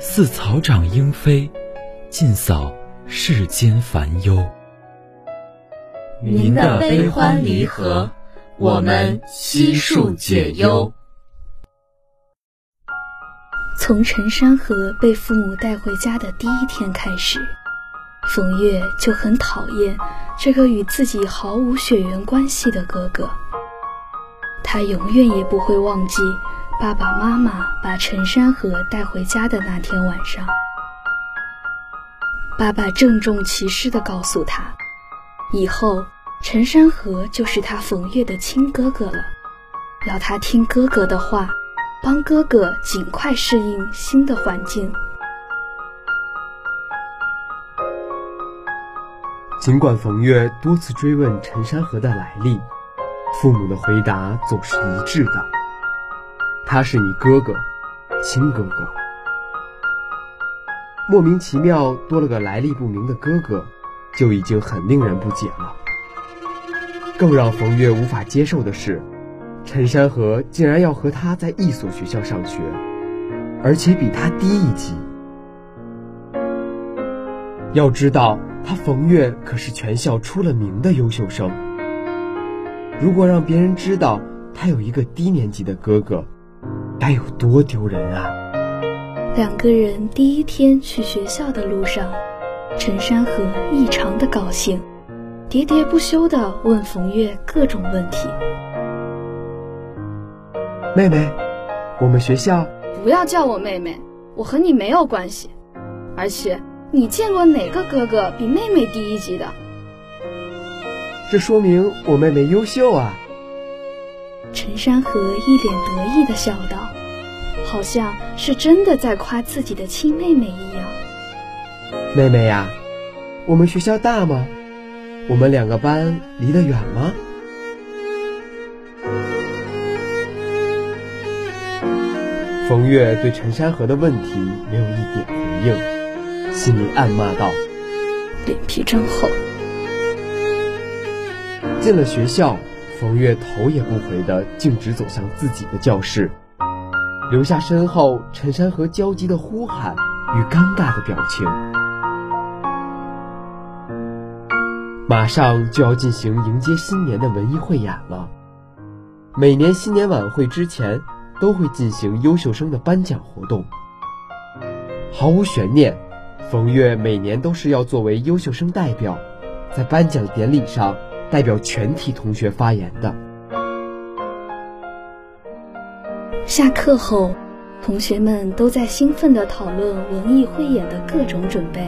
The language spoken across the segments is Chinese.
似草长莺飞，尽扫世间烦忧。您的悲欢离合，我们悉数解忧。从陈山河被父母带回家的第一天开始。冯月就很讨厌这个与自己毫无血缘关系的哥哥。他永远也不会忘记爸爸妈妈把陈山河带回家的那天晚上。爸爸郑重其事地告诉他，以后陈山河就是他冯月的亲哥哥了，要他听哥哥的话，帮哥哥尽快适应新的环境。尽管冯月多次追问陈山河的来历，父母的回答总是一致的：“他是你哥哥，亲哥哥。”莫名其妙多了个来历不明的哥哥，就已经很令人不解了。更让冯月无法接受的是，陈山河竟然要和他在一所学校上学，而且比他低一级。要知道。他冯月可是全校出了名的优秀生，如果让别人知道他有一个低年级的哥哥，该有多丢人啊！两个人第一天去学校的路上，陈山河异常的高兴，喋喋不休的问冯月各种问题。妹妹，我们学校不要叫我妹妹，我和你没有关系，而且。你见过哪个哥哥比妹妹低一级的？这说明我妹妹优秀啊！陈山河一脸得意的笑道，好像是真的在夸自己的亲妹妹一样。妹妹呀，我们学校大吗？我们两个班离得远吗？冯月对陈山河的问题没有一点回应。心里暗骂道：“脸皮真厚。”进了学校，冯月头也不回的径直走向自己的教室，留下身后陈山河焦急的呼喊与尴尬的表情。马上就要进行迎接新年的文艺汇演了，每年新年晚会之前都会进行优秀生的颁奖活动，毫无悬念。冯月每年都是要作为优秀生代表，在颁奖典礼上代表全体同学发言的。下课后，同学们都在兴奋地讨论文艺汇演的各种准备，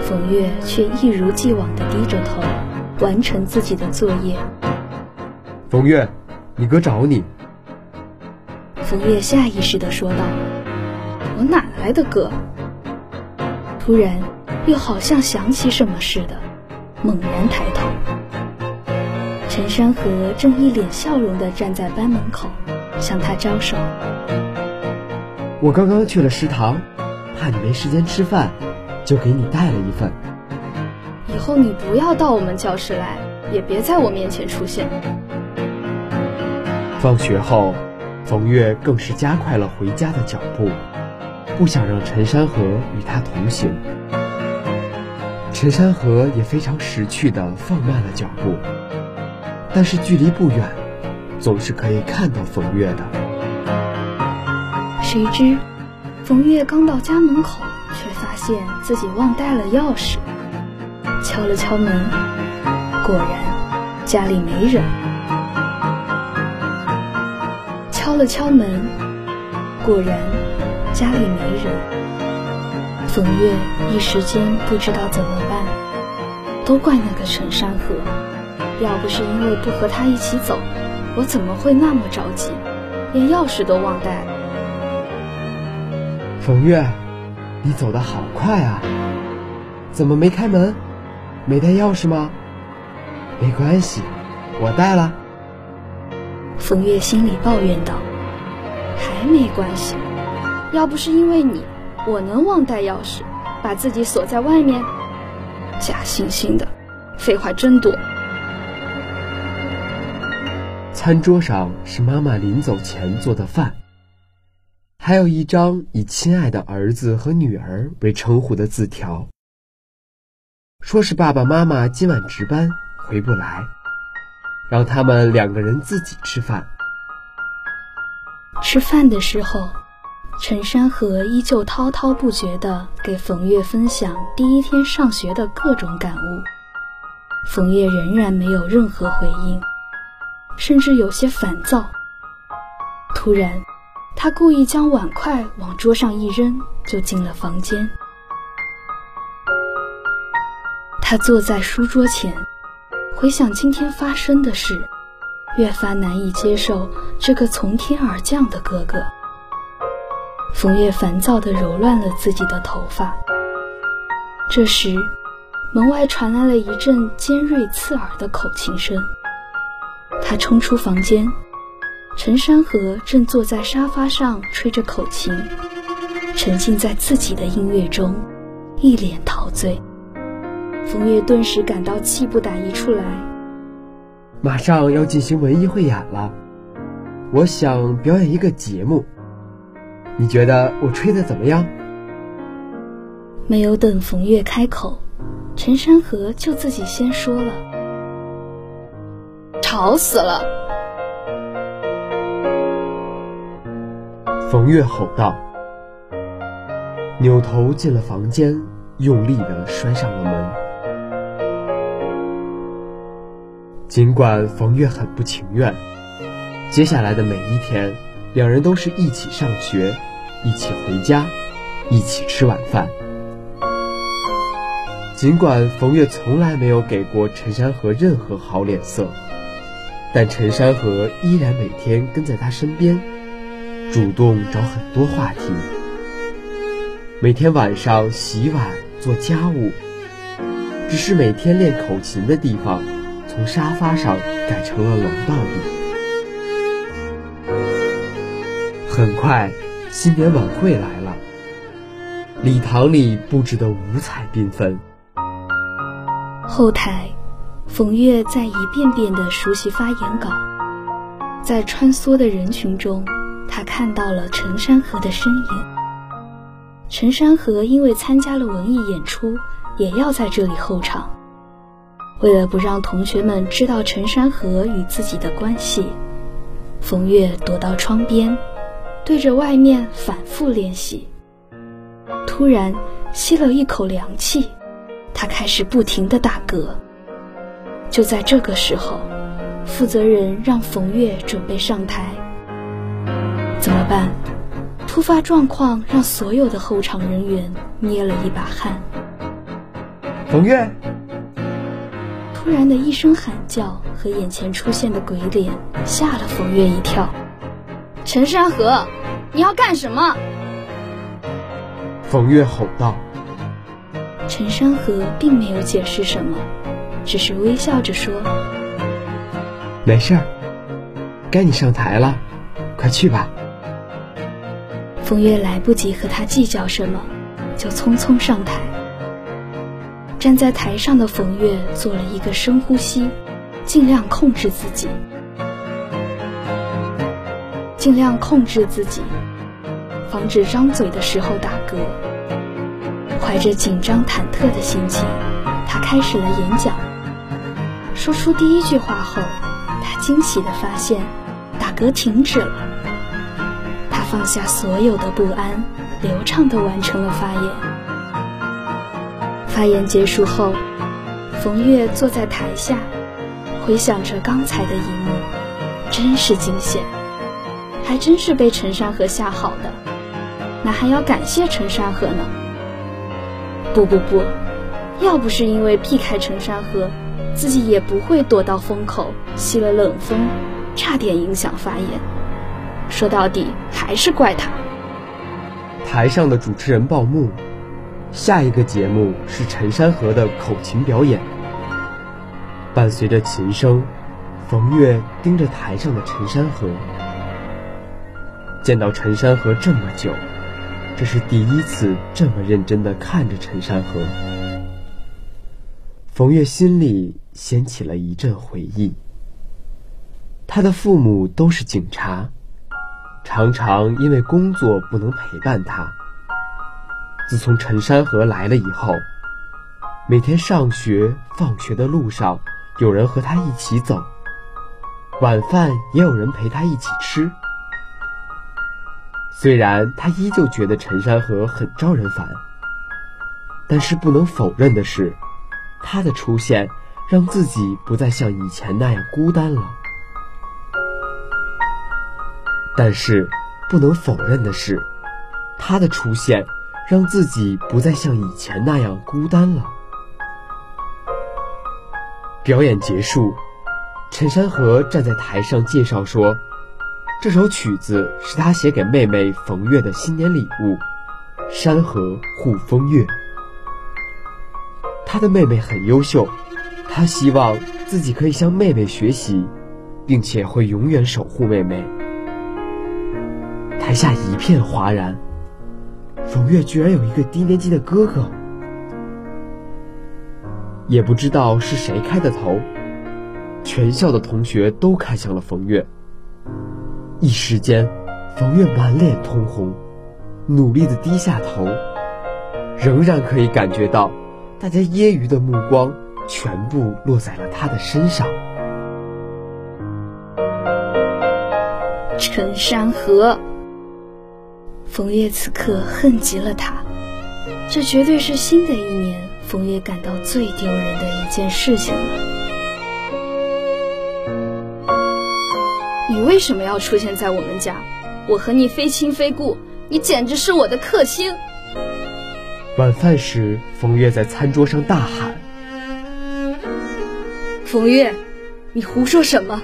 冯月却一如既往地低着头，完成自己的作业。冯月，你哥找你。冯月下意识地说道：“我哪来的哥？”突然，又好像想起什么似的，猛然抬头，陈山河正一脸笑容地站在班门口，向他招手。我刚刚去了食堂，怕你没时间吃饭，就给你带了一份。以后你不要到我们教室来，也别在我面前出现。放学后，冯月更是加快了回家的脚步。不想让陈山河与他同行，陈山河也非常识趣的放慢了脚步，但是距离不远，总是可以看到冯月的。谁知，冯月刚到家门口，却发现自己忘带了钥匙，敲了敲门，果然家里没人。敲了敲门，果然家里没人。冯月一时间不知道怎么办，都怪那个陈山河，要不是因为不和他一起走，我怎么会那么着急，连钥匙都忘带了？冯月，你走的好快啊！怎么没开门？没带钥匙吗？没关系，我带了。冯月心里抱怨道：“还没关系，要不是因为你。”我能忘带钥匙，把自己锁在外面？假惺惺的，废话真多。餐桌上是妈妈临走前做的饭，还有一张以“亲爱的儿子”和“女儿”为称呼的字条，说是爸爸妈妈今晚值班回不来，让他们两个人自己吃饭。吃饭的时候。陈山河依旧滔滔不绝地给冯月分享第一天上学的各种感悟，冯月仍然没有任何回应，甚至有些烦躁。突然，他故意将碗筷往桌上一扔，就进了房间。他坐在书桌前，回想今天发生的事，越发难以接受这个从天而降的哥哥。冯月烦躁地揉乱了自己的头发。这时，门外传来了一阵尖锐刺耳的口琴声。他冲出房间，陈山河正坐在沙发上吹着口琴，沉浸在自己的音乐中，一脸陶醉。冯月顿时感到气不打一处来。马上要进行文艺汇演了，我想表演一个节目。你觉得我吹的怎么样？没有等冯月开口，陈山河就自己先说了：“吵死了！”冯月吼道，扭头进了房间，用力的摔上了门。尽管冯月很不情愿，接下来的每一天，两人都是一起上学。一起回家，一起吃晚饭。尽管冯月从来没有给过陈山河任何好脸色，但陈山河依然每天跟在他身边，主动找很多话题。每天晚上洗碗做家务，只是每天练口琴的地方，从沙发上改成了楼道里。很快。新年晚会来了，礼堂里布置的五彩缤纷。后台，冯月在一遍遍地熟悉发言稿，在穿梭的人群中，他看到了陈山河的身影。陈山河因为参加了文艺演出，也要在这里候场。为了不让同学们知道陈山河与自己的关系，冯月躲到窗边。对着外面反复练习，突然吸了一口凉气，他开始不停的打嗝。就在这个时候，负责人让冯月准备上台。怎么办？突发状况让所有的候场人员捏了一把汗。冯月！突然的一声喊叫和眼前出现的鬼脸吓了冯月一跳。陈山河。你要干什么？冯月吼道。陈山河并没有解释什么，只是微笑着说：“没事儿，该你上台了，快去吧。”冯月来不及和他计较什么，就匆匆上台。站在台上的冯月做了一个深呼吸，尽量控制自己。尽量控制自己，防止张嘴的时候打嗝。怀着紧张忐忑的心情，他开始了演讲。说出第一句话后，他惊喜地发现，打嗝停止了。他放下所有的不安，流畅地完成了发言。发言结束后，冯月坐在台下，回想着刚才的一幕，真是惊险，还真是被陈山河吓好的，那还要感谢陈山河呢。不不不，要不是因为避开陈山河，自己也不会躲到风口吸了冷风，差点影响发言。说到底还是怪他。台上的主持人报幕，下一个节目是陈山河的口琴表演。伴随着琴声，冯月盯着台上的陈山河。见到陈山河这么久，这是第一次这么认真地看着陈山河。冯月心里掀起了一阵回忆。他的父母都是警察。常常因为工作不能陪伴他。自从陈山河来了以后，每天上学、放学的路上有人和他一起走，晚饭也有人陪他一起吃。虽然他依旧觉得陈山河很招人烦，但是不能否认的是，他的出现让自己不再像以前那样孤单了。但是，不能否认的是，他的出现让自己不再像以前那样孤单了。表演结束，陈山河站在台上介绍说：“这首曲子是他写给妹妹冯月的新年礼物，《山河护风月》。他的妹妹很优秀，他希望自己可以向妹妹学习，并且会永远守护妹妹。”台下一片哗然，冯月居然有一个低年级的哥哥，也不知道是谁开的头，全校的同学都看向了冯月。一时间，冯月满脸通红，努力的低下头，仍然可以感觉到大家揶揄的目光全部落在了他的身上。陈山河。冯月此刻恨极了他，这绝对是新的一年冯月感到最丢人的一件事情了。你为什么要出现在我们家？我和你非亲非故，你简直是我的克星。晚饭时，冯月在餐桌上大喊：“冯月，你胡说什么？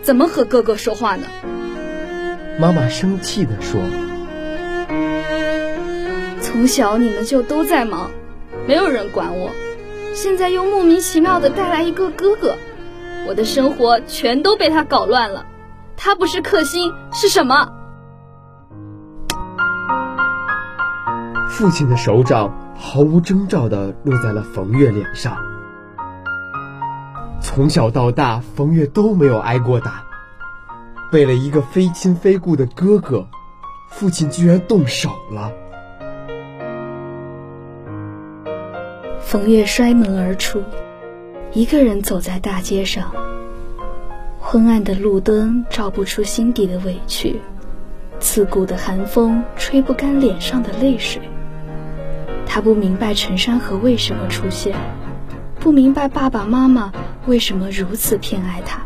怎么和哥哥说话呢？”妈妈生气地说。从小你们就都在忙，没有人管我，现在又莫名其妙的带来一个哥哥，我的生活全都被他搞乱了。他不是克星是什么？父亲的手掌毫无征兆的落在了冯月脸上。从小到大，冯月都没有挨过打，为了一个非亲非故的哥哥，父亲居然动手了。冯月摔门而出，一个人走在大街上。昏暗的路灯照不出心底的委屈，刺骨的寒风吹不干脸上的泪水。他不明白陈山河为什么出现，不明白爸爸妈妈为什么如此偏爱他，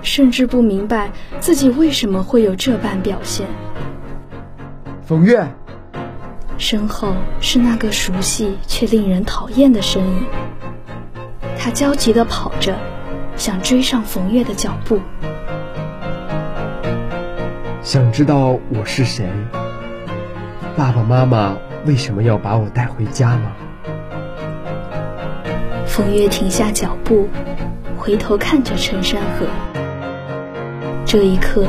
甚至不明白自己为什么会有这般表现。冯月。身后是那个熟悉却令人讨厌的身影。他焦急地跑着，想追上冯月的脚步。想知道我是谁？爸爸妈妈为什么要把我带回家吗？冯月停下脚步，回头看着陈山河。这一刻。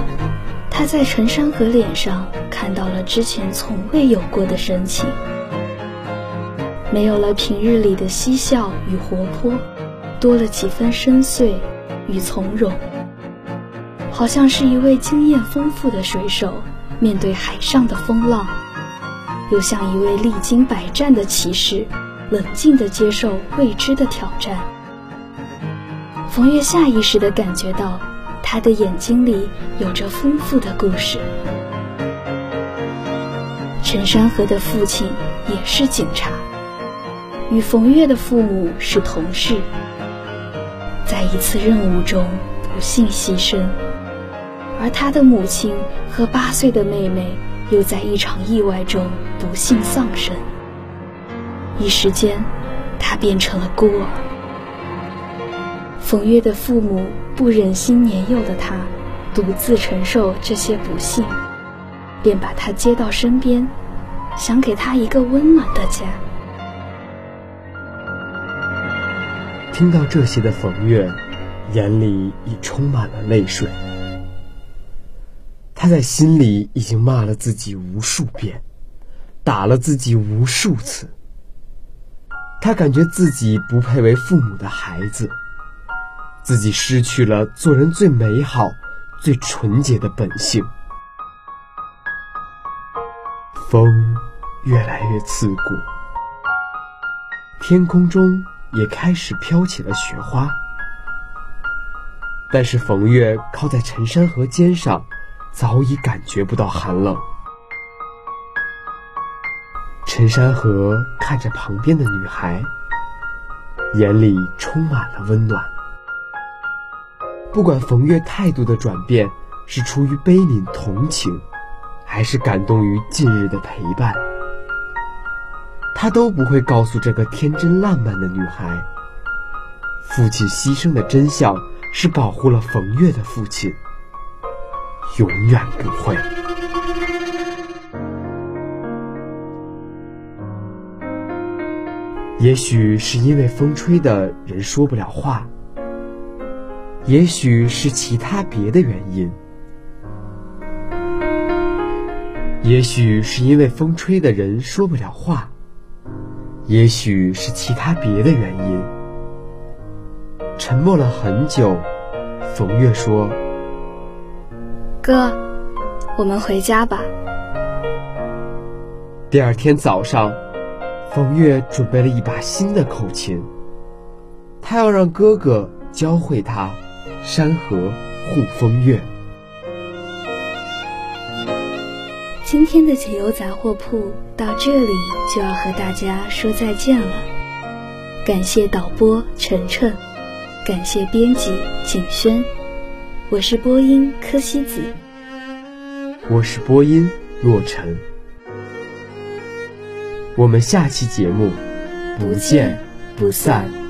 他在陈山河脸上看到了之前从未有过的神情，没有了平日里的嬉笑与活泼，多了几分深邃与从容。好像是一位经验丰富的水手面对海上的风浪，又像一位历经百战的骑士，冷静地接受未知的挑战。冯月下意识地感觉到。他的眼睛里有着丰富的故事。陈山河的父亲也是警察，与冯月的父母是同事，在一次任务中不幸牺牲，而他的母亲和八岁的妹妹又在一场意外中不幸丧生。一时间，他变成了孤儿。冯月的父母不忍心年幼的他独自承受这些不幸。便把他接到身边，想给他一个温暖的家。听到这些的冯月，眼里已充满了泪水。他在心里已经骂了自己无数遍，打了自己无数次。他感觉自己不配为父母的孩子，自己失去了做人最美好、最纯洁的本性。风越来越刺骨，天空中也开始飘起了雪花。但是冯月靠在陈山河肩上，早已感觉不到寒冷。陈山河看着旁边的女孩，眼里充满了温暖。不管冯月态度的转变是出于悲悯同情。还是感动于近日的陪伴，他都不会告诉这个天真烂漫的女孩，父亲牺牲的真相是保护了冯月的父亲，永远不会。也许是因为风吹的人说不了话，也许是其他别的原因。也许是因为风吹的人说不了话，也许是其他别的原因。沉默了很久，冯月说：“哥，我们回家吧。”第二天早上，冯月准备了一把新的口琴，他要让哥哥教会他《山河护风月》。今天的解忧杂货铺到这里就要和大家说再见了。感谢导播晨晨，感谢编辑景轩，我是播音柯西子，我是播音洛尘。我们下期节目不见不散。